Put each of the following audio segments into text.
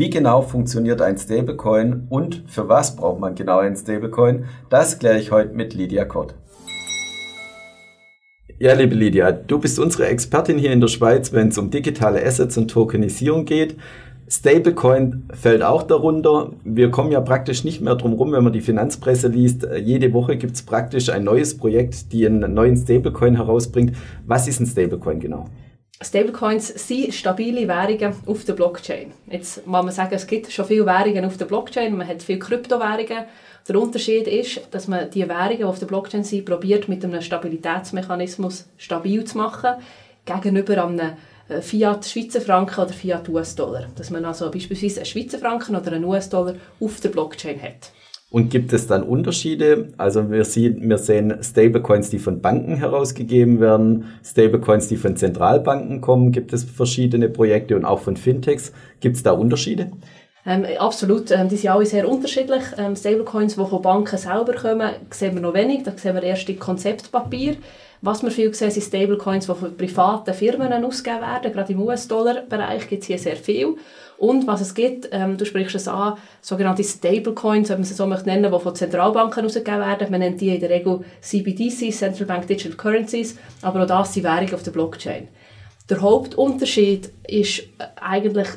Wie genau funktioniert ein Stablecoin und für was braucht man genau einen Stablecoin? Das kläre ich heute mit Lydia Kott. Ja, liebe Lydia, du bist unsere Expertin hier in der Schweiz, wenn es um digitale Assets und Tokenisierung geht. Stablecoin fällt auch darunter. Wir kommen ja praktisch nicht mehr drum rum, wenn man die Finanzpresse liest. Jede Woche gibt es praktisch ein neues Projekt, die einen neuen Stablecoin herausbringt. Was ist ein Stablecoin genau? Stablecoins sind stabile Währungen auf der Blockchain. Jetzt muss man sagen, es gibt schon viele Währungen auf der Blockchain, man hat viele Kryptowährungen. Der Unterschied ist, dass man die Währungen, die auf der Blockchain sind, probiert mit einem Stabilitätsmechanismus stabil zu machen, gegenüber einem äh, Fiat Schweizer Franken oder Fiat US-Dollar. Dass man also beispielsweise einen Schweizer Franken oder einen US-Dollar auf der Blockchain hat. Und gibt es dann Unterschiede? Also wir sehen, wir sehen Stablecoins, die von Banken herausgegeben werden, Stablecoins, die von Zentralbanken kommen. Gibt es verschiedene Projekte und auch von Fintechs? Gibt es da Unterschiede? Ähm, absolut, ähm, die sind alle sehr unterschiedlich. Ähm, Stablecoins, die von Banken selber kommen, sehen wir noch wenig. Da sehen wir erst die Konzeptpapier. Was wir viel sehen, sind Stablecoins, die von privaten Firmen ausgegeben werden. Gerade im US-Dollar-Bereich gibt es hier sehr viel. Und was es gibt, ähm, du sprichst es an, sogenannte Stablecoins, wenn man sie so möchte nennen, die von Zentralbanken ausgegeben werden. Man nennt die in der Regel CBDCs, Central Bank Digital Currencies, aber auch das sind Währungen auf der Blockchain. Der Hauptunterschied ist äh, eigentlich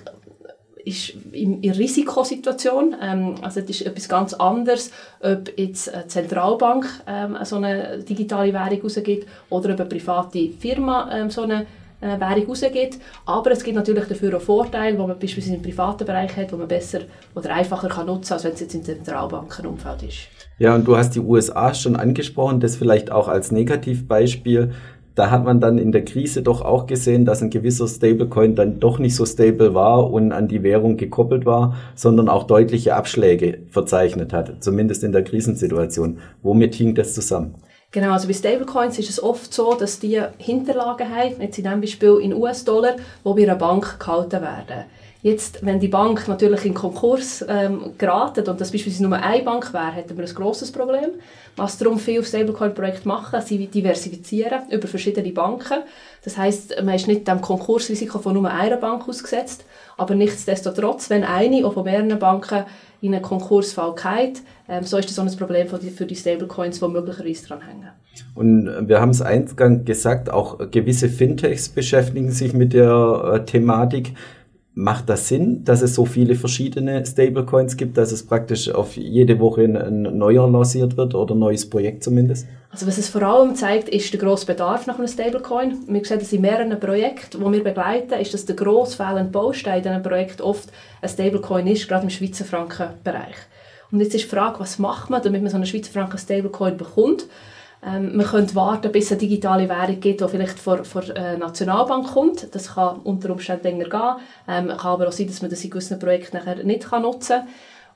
ist in, in Risikosituation. Ähm, also das ist etwas ganz anderes, ob jetzt eine Zentralbank ähm, so eine digitale Währung rausgibt oder ob eine private Firma ähm, so eine äh, Währung rausgibt. Aber es gibt natürlich dafür auch Vorteile, die man beispielsweise im privaten Bereich hat, wo man besser oder einfacher kann nutzen kann, als wenn es jetzt im Zentralbankenumfeld ist. Ja, und du hast die USA schon angesprochen, das vielleicht auch als Negativbeispiel. Da hat man dann in der Krise doch auch gesehen, dass ein gewisser Stablecoin dann doch nicht so stable war und an die Währung gekoppelt war, sondern auch deutliche Abschläge verzeichnet hat, zumindest in der Krisensituation. Womit hing das zusammen? Genau, also bei Stablecoins ist es oft so, dass die Hinterlagen haben, jetzt in diesem Beispiel in US-Dollar, die bei einer Bank gehalten werden. Jetzt, wenn die Bank natürlich in Konkurs ähm, geraten und das beispielsweise nur eine Bank wäre, hätten wir ein grosses Problem. Was darum viele Stablecoin-Projekte machen, sie diversifizieren über verschiedene Banken. Das heißt, man ist nicht dem Konkursrisiko von nur einer Bank ausgesetzt, aber nichtsdestotrotz, wenn eine oder von mehreren Banken in einen Konkursfall geht, ähm, so ist das auch ein Problem für die, für die Stablecoins, die möglicherweise dran hängen. Und wir haben es eingangs gesagt, auch gewisse Fintechs beschäftigen sich mit der äh, Thematik. Macht das Sinn, dass es so viele verschiedene Stablecoins gibt, dass es praktisch auf jede Woche ein, ein neuer lanciert wird oder ein neues Projekt zumindest? Also was es vor allem zeigt, ist der grosse Bedarf nach einem Stablecoin. Wir sehen das in mehreren Projekten, die wir begleiten, ist, dass der grosse fehlende Baustein in diesem Projekt oft ein Stablecoin ist, gerade im Schweizer Frankenbereich. Und jetzt ist die Frage, was macht man, damit man so einen Schweizer Franken Stablecoin bekommt? Ähm, man könnte warten, bis es eine digitale Währung gibt, die vielleicht von der äh, Nationalbank kommt. Das kann unter Umständen länger gehen. Ähm, kann aber auch sein, dass man das in gewissen Projekten nachher nicht kann nutzen kann.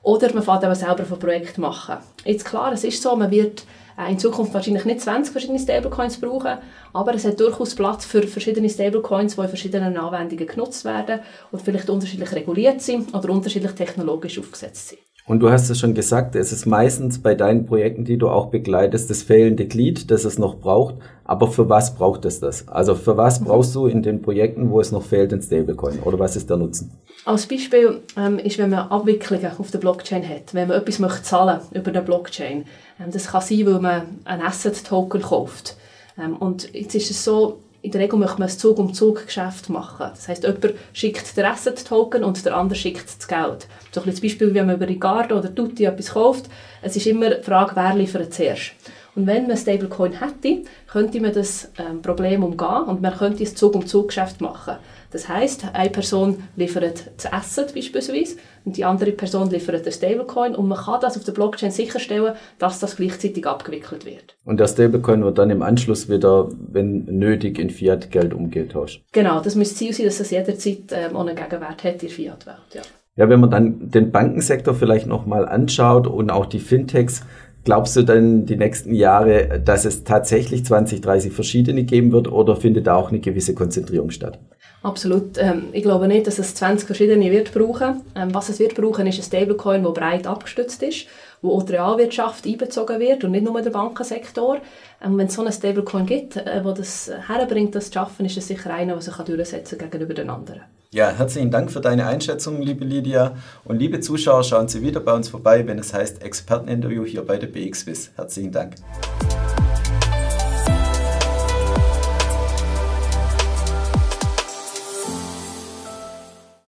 Oder man fängt aber selber ein Projekt machen. Jetzt klar, es ist so, man wird äh, in Zukunft wahrscheinlich nicht 20 verschiedene Stablecoins brauchen, aber es hat durchaus Platz für verschiedene Stablecoins, die in verschiedenen Anwendungen genutzt werden und vielleicht unterschiedlich reguliert sind oder unterschiedlich technologisch aufgesetzt sind. Und du hast es schon gesagt, es ist meistens bei deinen Projekten, die du auch begleitest, das fehlende Glied, das es noch braucht. Aber für was braucht es das? Also für was mhm. brauchst du in den Projekten, wo es noch fehlt, ein Stablecoin? Oder was ist der Nutzen? Als Beispiel ähm, ist, wenn man Abwicklungen auf der Blockchain hat, wenn man etwas möchte zahlen über der Blockchain. Ähm, das kann sein, weil man ein Asset-Token kauft. Ähm, und jetzt ist es so, in der Regel möchte man ein Zug-um-Zug-Geschäft machen. Das heisst, jemand schickt den Asset-Token und der andere schickt das Geld. So ein Beispiel, wenn man über Ricardo oder Tutti etwas kauft, es ist immer die Frage, wer liefert zuerst. Und wenn man Stablecoin hätte, könnte man das ähm, Problem umgehen und man könnte ein Zug-um-Zug-Geschäft machen. Das heißt, eine Person liefert das Asset beispielsweise und die andere Person liefert den Stablecoin und man kann das auf der Blockchain sicherstellen, dass das gleichzeitig abgewickelt wird. Und der Stablecoin wird dann im Anschluss wieder, wenn nötig, in Fiat-Geld umgetauscht? Genau, das müsste Ziel sein, dass es jederzeit ähm, ohne Gegenwert hat in Fiat-Welt. Ja. ja, wenn man dann den Bankensektor vielleicht nochmal anschaut und auch die Fintechs, Glaubst du denn die nächsten Jahre, dass es tatsächlich 20, 30 verschiedene geben wird oder findet da auch eine gewisse Konzentrierung statt? Absolut. Ähm, ich glaube nicht, dass es 20 verschiedene wird brauchen. Ähm, was es wird brauchen, ist ein Stablecoin, der breit abgestützt ist, wo auch die Realwirtschaft einbezogen wird und nicht nur der Bankensektor. Ähm, wenn es so einen Stablecoin gibt, äh, wo das herbringt, das zu schaffen, ist es sicher einer, der sich durchsetzen kann gegenüber den anderen. Ja, herzlichen Dank für deine Einschätzung, liebe Lydia. Und liebe Zuschauer, schauen Sie wieder bei uns vorbei, wenn es heißt Experteninterview hier bei der BXWIS. Herzlichen Dank.